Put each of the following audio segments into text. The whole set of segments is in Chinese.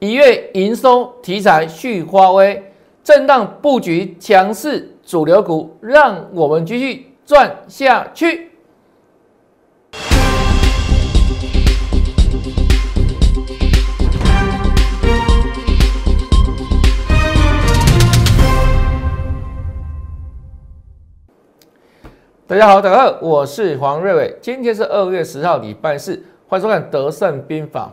一月营收题材续发威，震荡布局强势主流股，让我们继续赚下去。大家好，大家好，我是黄瑞伟，今天是二月十号，礼拜四，欢迎收看《德胜兵法》。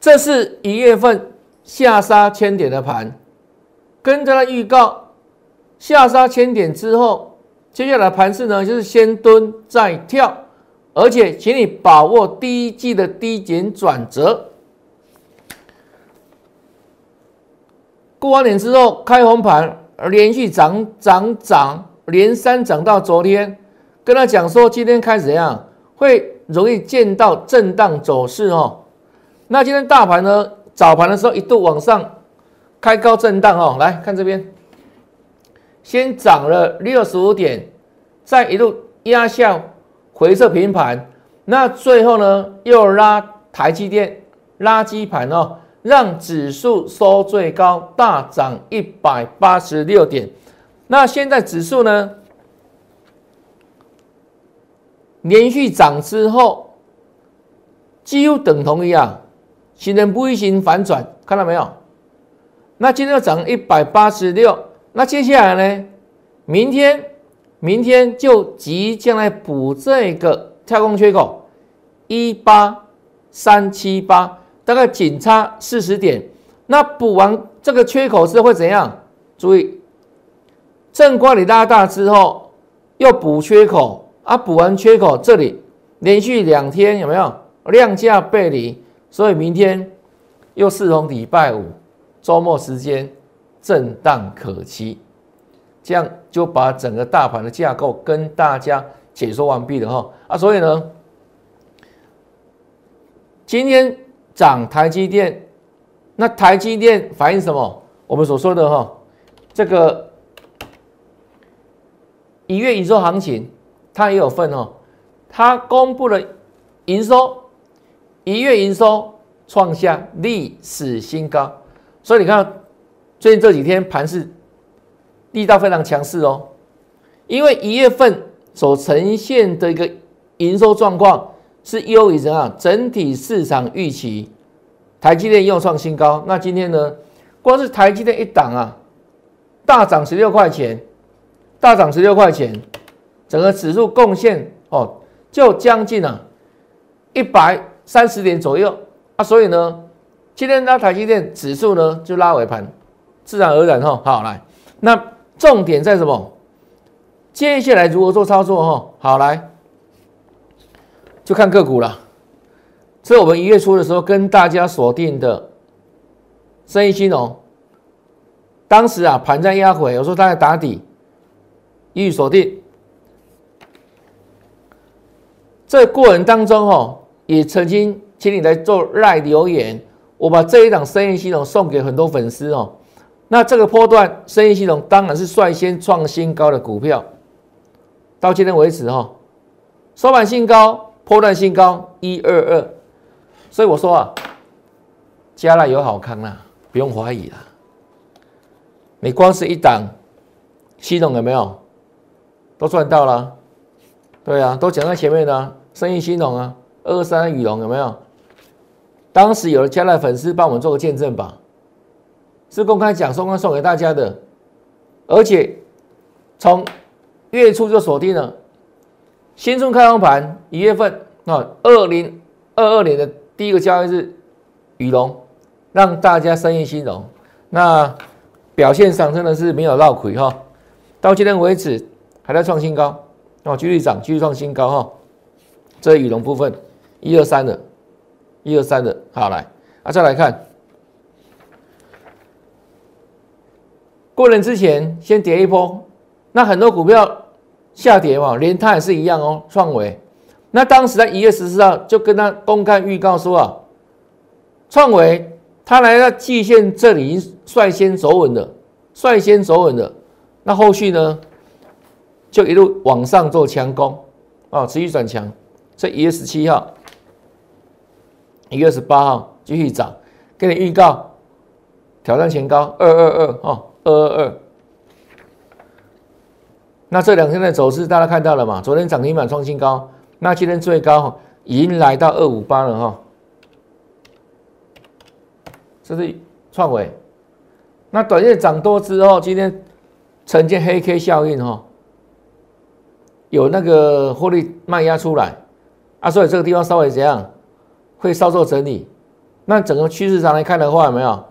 这是一月份下杀千点的盘，跟着他预告，下杀千点之后，接下来盘势呢就是先蹲再跳，而且请你把握第一季的低点转折。过完年之后开红盘，连续涨涨涨，连三涨到昨天，跟他讲说今天开始怎样，会容易见到震荡走势哦。那今天大盘呢？早盘的时候一度往上开高震荡哦，来看这边，先涨了六十五点，再一路压下回撤平盘，那最后呢又拉台积电垃圾盘哦，让指数收最高大涨一百八十六点。那现在指数呢连续涨之后，几乎等同于啊。形成不一型反转，看到没有？那今天要涨一百八十六，那接下来呢？明天，明天就即将来补这个跳空缺口一八三七八，大概仅差四十点。那补完这个缺口是会怎样？注意，正挂里拉大之后又补缺口啊，补完缺口这里连续两天有没有量价背离？所以明天又是逢礼拜五，周末时间震荡可期，这样就把整个大盘的架构跟大家解说完毕了哈啊！所以呢，今天涨台积电，那台积电反映什么？我们所说的哈，这个一月营收行情，它也有份哦，它公布了营收。一月营收创下历史新高，所以你看最近这几天盘势力道非常强势哦。因为一月份所呈现的一个营收状况是优于人啊整体市场预期，台积电又创新高。那今天呢，光是台积电一档啊，大涨十六块钱，大涨十六块钱，整个指数贡献哦，就将近啊一百。三十点左右啊，所以呢，今天拉台积电指数呢就拉尾盘，自然而然哈。好来，那重点在什么？接下来如何做操作哈？好来，就看个股了。这我们一月初的时候跟大家锁定的生意金融，当时啊盘在压回，我说它在打底，一语锁定。这过程当中哈。也曾经请你来做赖留言，我把这一档生意系统送给很多粉丝哦。那这个波段生意系统当然是率先创新高的股票，到今天为止哈，收盘新高，波段新高一二二。所以我说啊，加了有好康啦，不用怀疑啦。你光是一档系统有没有都赚到了？对啊，都讲在前面的生意系统啊。二三羽绒有没有？当时有了加奈粉丝帮我们做个见证吧，是公开讲，送送给大家的，而且从月初就锁定了新春开放盘一月份啊，二零二二年的第一个交易日，羽绒让大家生意兴隆，那表现上真的是没有落亏哈，到今天为止还在创新高哦，继续涨，继续创新高哈，这羽绒部分。一二三的，一二三的，好来啊，再来看，过年之前先跌一波，那很多股票下跌嘛，连它也是一样哦，创维，那当时在一月十四号就跟他公开预告说啊，创维它来到季线这里率先走稳的，率先走稳的，那后续呢就一路往上做强攻啊，持续转强，这一月十七号。一月十八号继续涨，给你预告挑战前高二二二哦，二二二。那这两天的走势大家看到了嘛？昨天涨停板创新高，那今天最高已经来到二五八了哈。这是创维。那短线涨多之后，今天呈现黑 K 效应哈，有那个获利卖压出来啊，所以这个地方稍微怎样会稍作整理。那整个趋势上来看的话，有没有？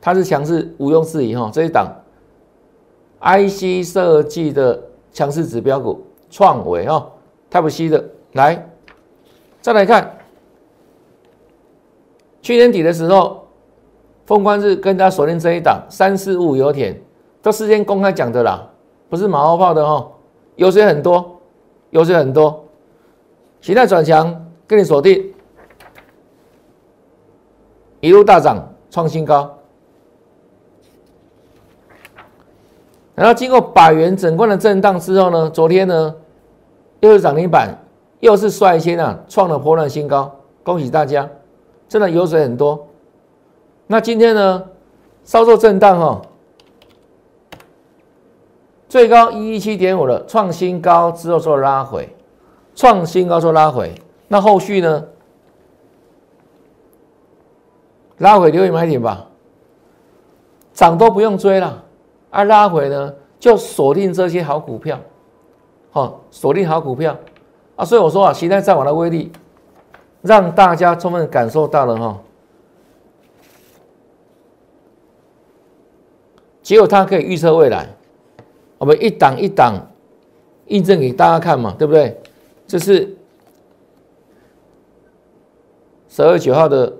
它是强势，毋庸置疑哈。这一档 IC 设计的。强势指标股创维哦，Type C 的来，再来看去年底的时候，凤冠日跟大家锁定这一档三四五油田，都事先公开讲的啦，不是马后炮的哦，油水很多，油水很多，期待转强，跟你锁定，一路大涨，创新高。然后经过百元整冠的震荡之后呢，昨天呢又是涨停板，又是率先啊创了波段新高，恭喜大家，真的油水很多。那今天呢稍作震荡哈，最高一一七点五了，创新高之后做拉回，创新高做拉回，那后续呢拉回留意买点吧，涨都不用追了。啊，拉回呢，就锁定这些好股票，好，锁定好股票。啊，所以我说啊，现在战网的威力，让大家充分感受到了哈，只有它可以预测未来，我们一档一档印证给大家看嘛，对不对？这是十二月九号的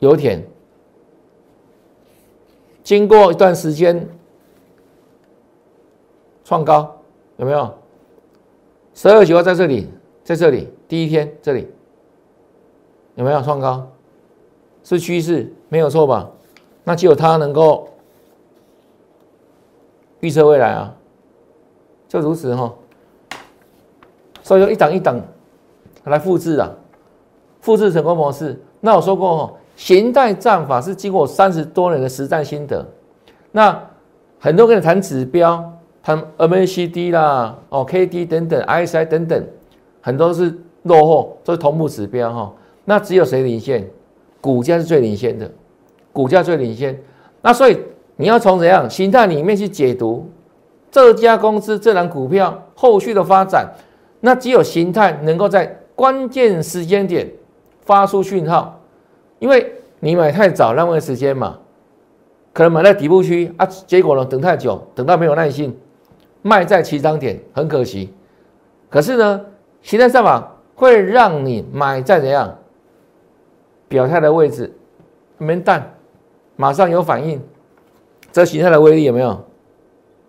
油田，经过一段时间。创高有没有？十二九号在这里，在这里第一天这里有没有创高？是趋势没有错吧？那只有它能够预测未来啊，就如此哈。所以说一档一档来复制啊，复制成功模式。那我说过哈，形态战法是经过三十多年的实战心得。那很多跟你谈指标。谈 MACD 啦，哦，KD 等等，ISI 等等，很多是落后，都是同步指标哈。那只有谁领先？股价是最领先的，股价最领先。那所以你要从怎样形态里面去解读这家公司这档股票后续的发展？那只有形态能够在关键时间点发出讯号，因为你买太早浪费时间嘛，可能买在底部区啊，结果呢等太久，等到没有耐心。卖在起涨点很可惜，可是呢，形态上法会让你买在怎样表态的位置，没蛋，马上有反应，这形态的威力有没有？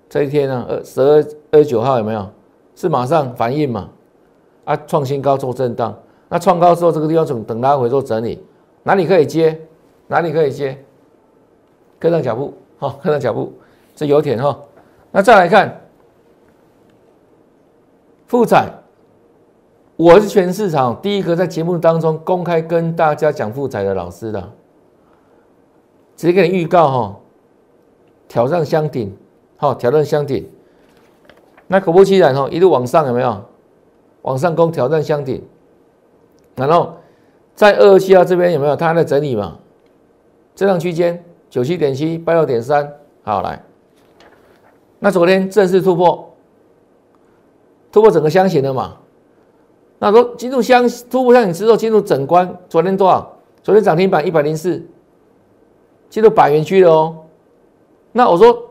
这一天呢，二十二二十九号有没有？是马上反应嘛？啊，创新高做震荡，那创高之后这个地方等等拉回做整理，哪里可以接？哪里可以接？跟上脚步，好，跟上脚步，这油田哈，那再来看。富彩，我是全市场第一个在节目当中公开跟大家讲富彩的老师的，直接给你预告哈，挑战箱顶，好挑战箱顶，那果不其然哈，一路往上有没有？往上攻挑战箱顶，然后在二二七二这边有没有？它在整理嘛？震荡区间九七点七八六点三，好来，那昨天正式突破。突破整个箱型了嘛？那说进入箱突破箱型之后，进入整关，昨天多少？昨天涨停板一百零四，进入百元区了哦。那我说，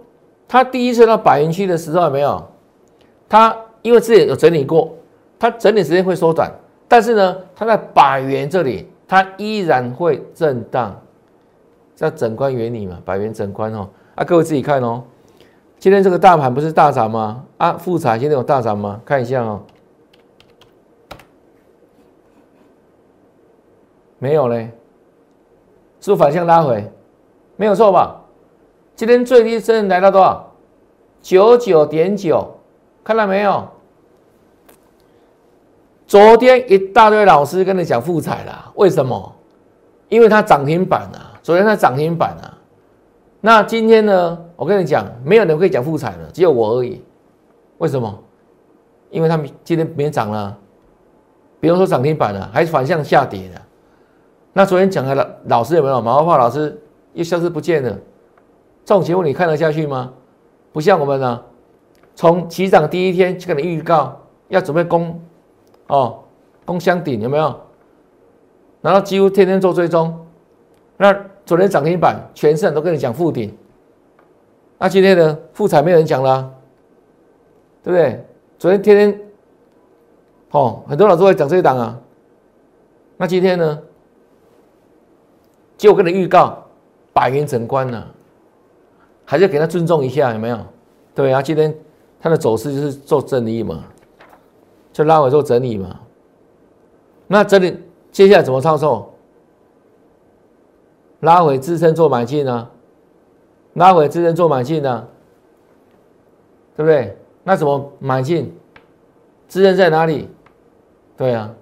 他第一次到百元区的时候有没有？他因为之前有整理过，他整理时间会缩短，但是呢，它在百元这里，它依然会震荡，叫整关原理嘛，百元整关哦。啊，各位自己看哦。今天这个大盘不是大涨吗？啊，富彩今天有大涨吗？看一下哦，没有嘞，是不是反向拉回？没有错吧？今天最低升来到多少？九九点九，看到没有？昨天一大堆老师跟你讲富彩啦，为什么？因为它涨停板啊，昨天它涨停板啊。那今天呢，我跟你讲，没有人会讲复彩了，只有我而已。为什么？因为他们今天没涨了，比如说涨停板了，还是反向下跌的。那昨天讲的老老师有没有？马后炮老师又消失不见了。这种节目你看得下去吗？不像我们呢，从起涨第一天就给你预告要准备攻，哦，攻箱顶有没有？然后几乎天天做追踪。那昨天涨停板，全市场都跟你讲负顶。那今天呢？复彩没有人讲了，对不对？昨天天天，哦，很多老师会讲这一档啊。那今天呢？就跟你预告，百元整关了，还是给他尊重一下，有没有？对啊，今天它的走势就是做正义嘛，就拉回做整理嘛。那整理接下来怎么操作？拉回支撑做买进呢？拉回支撑做买进呢？对不对？那怎么买进？支撑在哪里？对啊，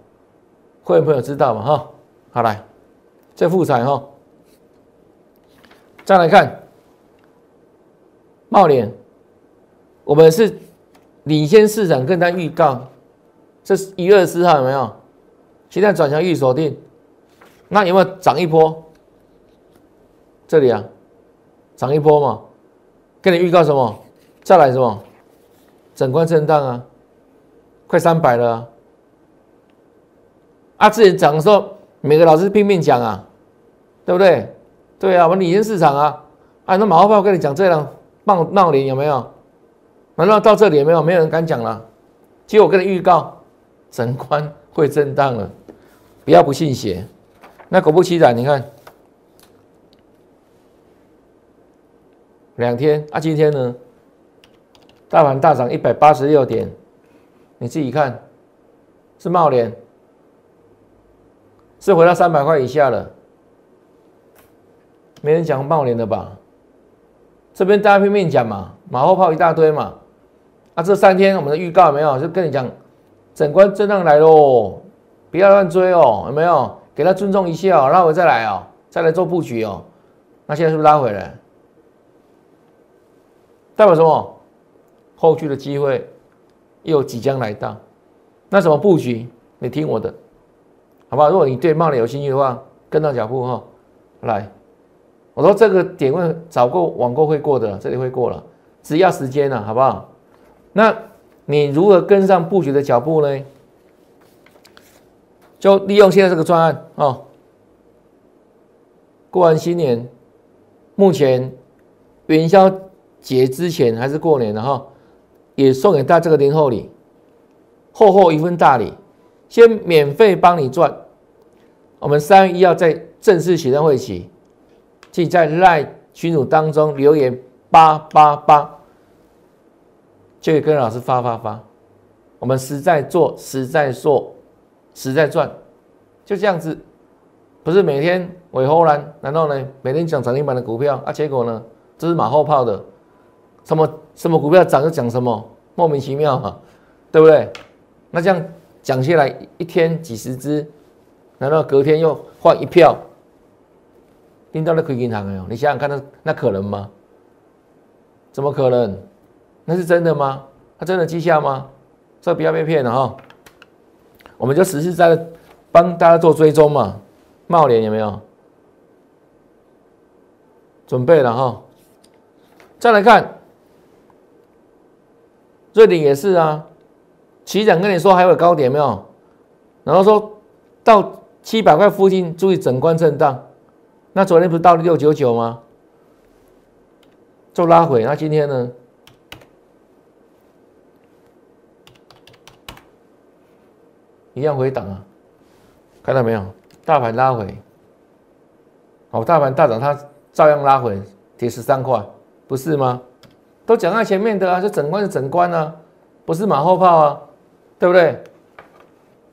会员朋友知道嘛？哈，好来。这复彩哈，再来看茂联，我们是领先市场，跟他预告，这是一月十四号有没有？现在转向预锁定，那有没有涨一波？这里啊，涨一波嘛，跟你预告什么？再来什么？整关震荡啊，快三百了啊！之前涨的时候。每个老师拼命讲啊，对不对？对啊，我们领先市场啊！啊，那马后炮跟你讲这样闹闹铃有没有？难道到这里有没有？没有人敢讲了。结果我跟你预告，整关会震荡了，不要不信邪。那果不其然，你看两天啊，今天呢，大盘大涨一百八十六点，你自己看，是茂联。是回到三百块以下了，没人讲冒联的吧？这边大家拼命讲嘛，马后炮一大堆嘛。啊，这三天我们的预告有没有？就跟你讲，整关震荡来喽，不要乱追哦，有没有？给他尊重一下，拉回再来哦，再来做布局哦。那现在是不是拉回来？代表什么？后续的机会又即将来到。那怎么布局？你听我的。好吧，如果你对贸易有兴趣的话，跟上脚步哈。来，我说这个点位早过网购会过的，这里会过了，只要时间了，好不好？那你如何跟上布局的脚步呢？就利用现在这个专案哦。过完新年，目前元宵节之前还是过年的哈，也送给大家这个年后礼，厚厚一份大礼。先免费帮你赚，我们三月一号在正式启动会起，即在赖群组当中留言八八八，就可以跟老师发发发。我们实在做，实在做，实在赚，就这样子，不是每天尾后兰，难道呢？每天讲涨停板的股票啊，结果呢，这是马后炮的，什么什么股票涨就讲什么，莫名其妙哈，对不对？那这样。讲下来一天几十只，难道隔天又换一票？拎到了亏银行没有？你想想看，那那可能吗？怎么可能？那是真的吗？他真的绩效吗？这不要被骗了哈！我们就实实在在帮大家做追踪嘛。茂联有没有？准备了哈。再来看，瑞鼎也是啊。起涨跟你说还有高点没有？然后说到七百块附近注意整关震荡。那昨天不是到了六九九吗？就拉回，那今天呢？一样回档啊？看到没有？大盘拉回，好，大盘大涨，它照样拉回，跌十三块，不是吗？都讲在前面的啊，这整关是整关啊，不是马后炮啊。对不对？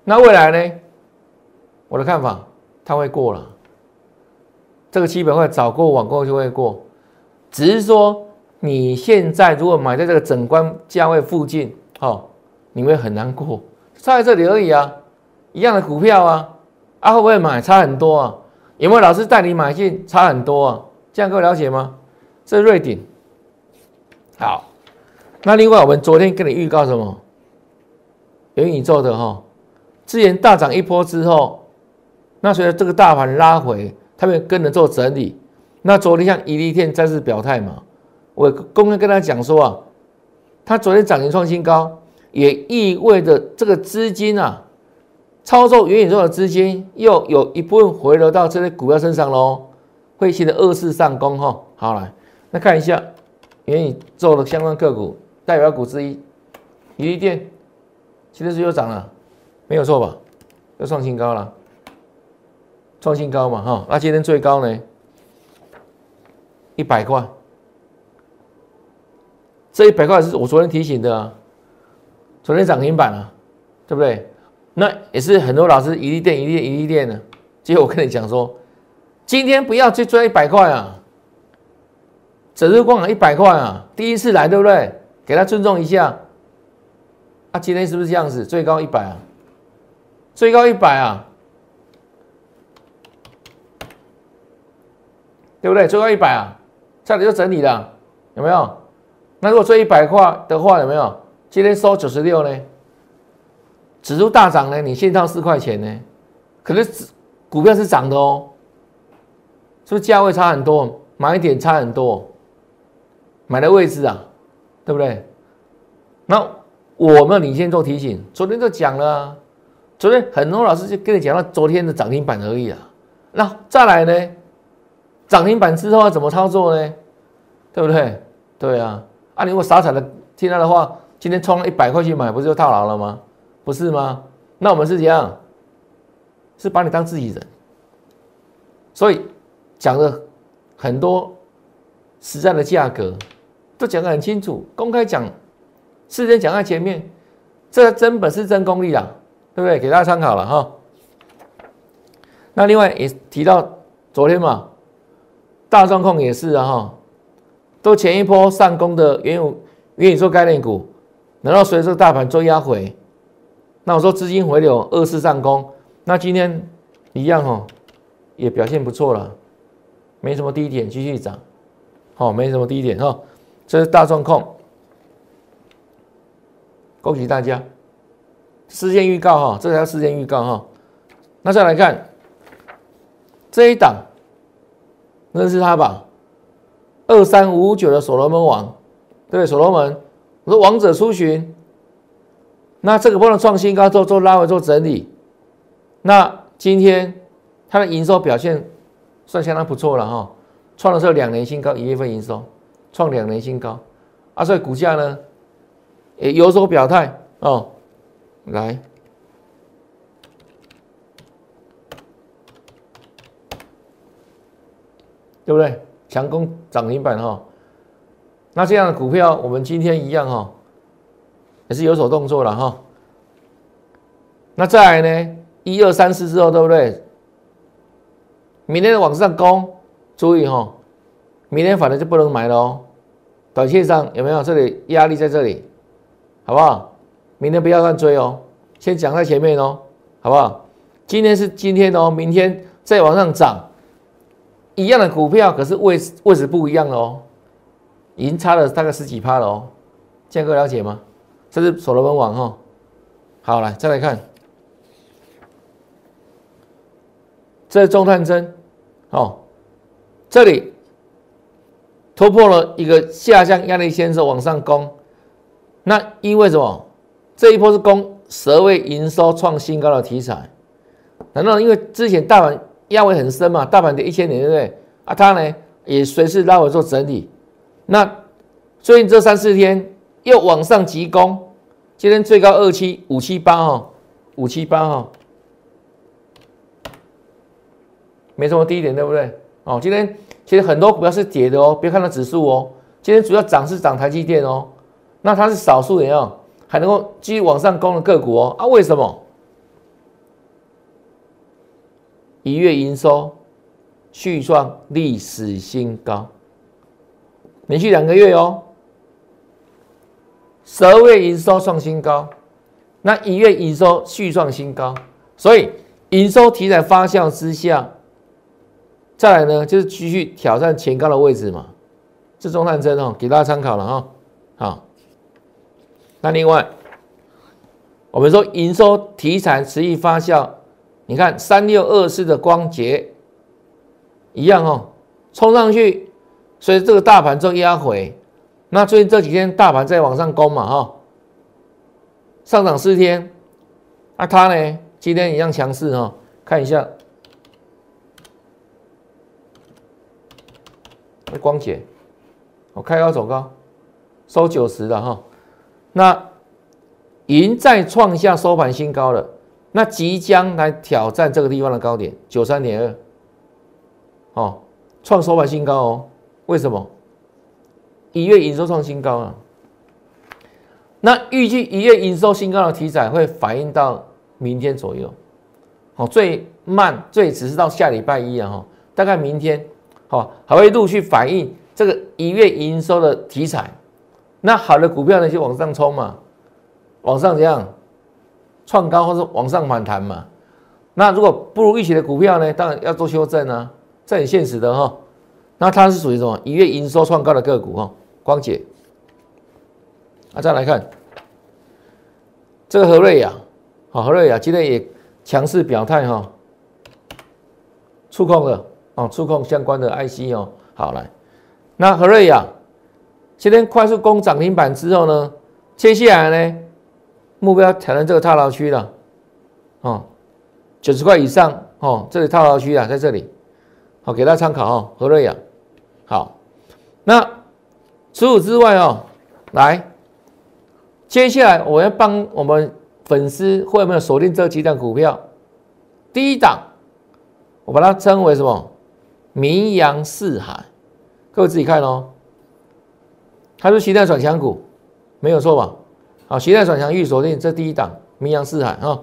那未来呢？我的看法，它会过了。这个七百块早过晚过就会过，只是说你现在如果买在这个整关价位附近，哦，你会很难过。差在这里而已啊，一样的股票啊，啊会不会买？差很多啊。有没有老师带你买进？差很多啊。这样各位了解吗？这是瑞鼎。好，那另外我们昨天跟你预告什么？元宇宙的哈，之前大涨一波之后，那随着这个大盘拉回，他们跟着做整理。那昨天像伊利天再次表态嘛，我公开跟他讲说啊，他昨天涨停创新高，也意味着这个资金啊，操作元宇宙的资金又有一部分回流到这些股票身上喽，会形成二次上攻哈。好来，那看一下元宇宙的相关个股代表股之一，伊利电。今天是又涨了，没有错吧？又创新高了，创新高嘛，哈。那今天最高呢？一百块。这一百块是我昨天提醒的啊，昨天涨停板啊，对不对？那也是很多老师一粒电、一粒、一粒电的。结果我跟你讲说，今天不要去追一百块啊，整日光啊一百块啊，第一次来对不对？给他尊重一下。啊，今天是不是这样子？最高一百啊，最高一百啊，对不对？最高一百啊，这里就整理了，有没有？那如果追一百块的话，有没有？今天收九十六呢？指数大涨呢？你现套四块钱呢？可是股票是涨的哦，是不是价位差很多？买点差很多，买的位置啊，对不对？那。我们领先做提醒，昨天就讲了，昨天很多老师就跟你讲到昨天的涨停板而已啊。那再来呢？涨停板之后要怎么操作呢？对不对？对啊，啊，你如果傻傻的听他的话，今天冲了一百块去买，不是就套牢了吗？不是吗？那我们是怎样？是把你当自己人，所以讲的很多实在的价格都讲得很清楚，公开讲。事先讲在前面，这真本事真功力啊，对不对？给大家参考了哈。那另外也提到昨天嘛，大状况也是啊哈，都前一波上攻的原有原宇宙概念股，然后随着大盘做压回，那我说资金回流二次上攻，那今天一样哈，也表现不错了，没什么低点继续涨，好，没什么低点哈，这是大状况。恭喜大家！事先预告哈，这条事先预告哈。那再来看这一档，认识它吧？二三五九的所罗门王，对所罗门，我说王者出巡。那这个波能创新高，做做拉回做整理。那今天它的营收表现算相当不错了哈，创的是两年新高，一月份营收创两年新高啊，所以股价呢？也有所表态哦，来，对不对？强攻涨停板哈，那这样的股票，我们今天一样哈，也是有所动作了哈。那再来呢？一二三四之后，对不对？明天往上攻，注意哈，明天反正就不能买了哦。短线上有没有这里压力在这里？好不好？明天不要乱追哦，先讲在前面哦，好不好？今天是今天哦，明天再往上涨，一样的股票，可是位位置不一样哦，已经差了大概十几趴了哦，建哥了解吗？这是所罗门网哈，好来再来看，这是中探针哦，这里突破了一个下降压力线之后往上攻。那因为什么？这一波是攻蛇位营收创新高的题材，难道因为之前大盘压位很深嘛？大盘跌一千点，对不对？啊，它呢也随时拉回做整理。那最近这三四天又往上急攻，今天最高二七五七八哈，五七八哈，没什么低点，对不对？哦，今天其实很多股票是跌的哦，别看到指数哦，今天主要涨是涨台积电哦。那它是少数人哦，还能够继续往上攻的个股哦啊？为什么？一月营收续创历史新高，连续两个月哦。十二月营收创新高，那一月营收续创新高，所以营收题材发酵之下，再来呢就是继续挑战前高的位置嘛。这中探针哦，给大家参考了哈。好，那另外我们说营收题材持续发酵，你看三六二四的光捷一样哦，冲上去，所以这个大盘做压回。那最近这几天大盘在往上攻嘛哈，上涨四天，那它呢今天一样强势哈，看一下。光姐，我开高走高，收九十了哈。那银再创下收盘新高了，那即将来挑战这个地方的高点九三点二，哦，创收盘新高哦。为什么？一月营收创新高啊。那预计一月营收新高的题材会反映到明天左右，好，最慢最迟是到下礼拜一啊哈，大概明天。哦，还会陆续反映这个一月营收的题材，那好的股票呢就往上冲嘛，往上怎样创高或者往上反弹嘛。那如果不如预期的股票呢，当然要做修正啊，这很现实的哈。那它是属于什么？一月营收创高的个股哈，光姐。啊，再来看这个和瑞雅，好，和瑞雅今天也强势表态哈，触控了。哦，触控相关的 IC 哦，好来，那和瑞雅今天快速攻涨停板之后呢，接下来呢目标挑战这个套牢区了，哦，九十块以上哦，这里套牢区啊，在这里，好给大家参考哦，和瑞雅，好，那除此之外哦，来，接下来我要帮我们粉丝会有没有锁定这几档股票？第一档，我把它称为什么？名扬四海，各位自己看哦。它是形态转强股，没有错吧？好，形态转强预锁定，这第一档名扬四海啊。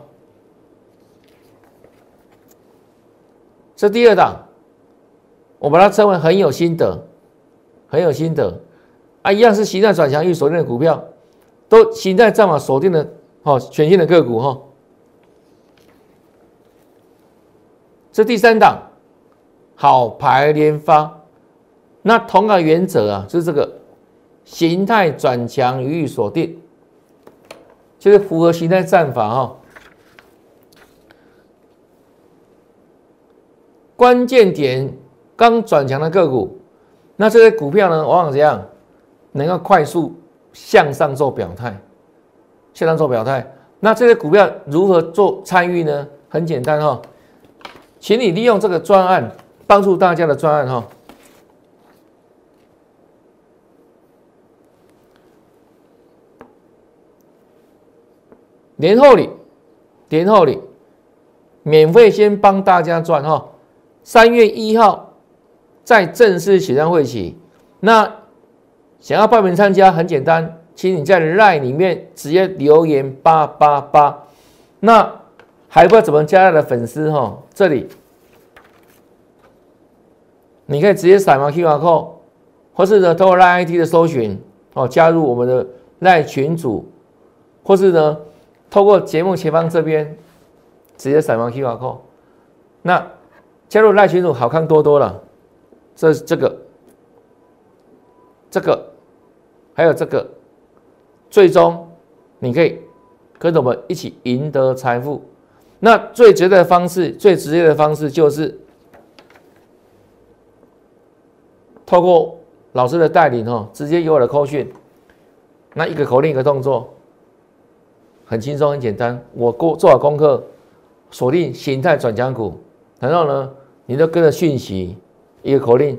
这第二档，我把它称为很有心得，很有心得啊，一样是形态转强预锁定的股票，都形态战法锁定的哦，全新的个股哈。这第三档。好牌连发，那同个原则啊，就是这个形态转强予以锁定，就是符合形态战法哈。关键点刚转强的个股，那这些股票呢，往往怎样能够快速向上做表态？向上做表态，那这些股票如何做参与呢？很简单哈，请你利用这个专案。帮助大家的专案哈，年后里，年后里，免费先帮大家赚哈，三月一号在正式起上会起，那想要报名参加很简单，请你在 LINE 里面直接留言八八八，那还不知道怎么加的粉丝哈，这里。你可以直接扫描 QR code，或是呢，通过赖 IT 的搜寻哦，加入我们的赖群组，或是呢，透过节目前方这边直接扫描 QR code。那加入赖群组好看多多了，这是这个，这个，还有这个，最终你可以跟着我们一起赢得财富。那最直接的方式，最直接的方式就是。透过老师的带领哦，直接有我的口讯，那一个口令一个动作，很轻松很简单。我过做好功课，锁定形态转强股，然后呢，你就跟着讯息，一个口令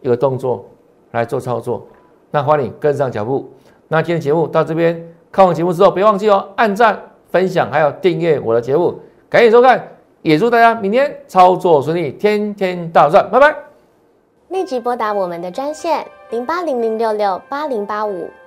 一个动作来做操作。那欢迎跟上脚步。那今天节目到这边，看完节目之后别忘记哦，按赞、分享还有订阅我的节目。赶紧收看，也祝大家明天操作顺利，天天大赚，拜拜。立即拨打我们的专线零八零零六六八零八五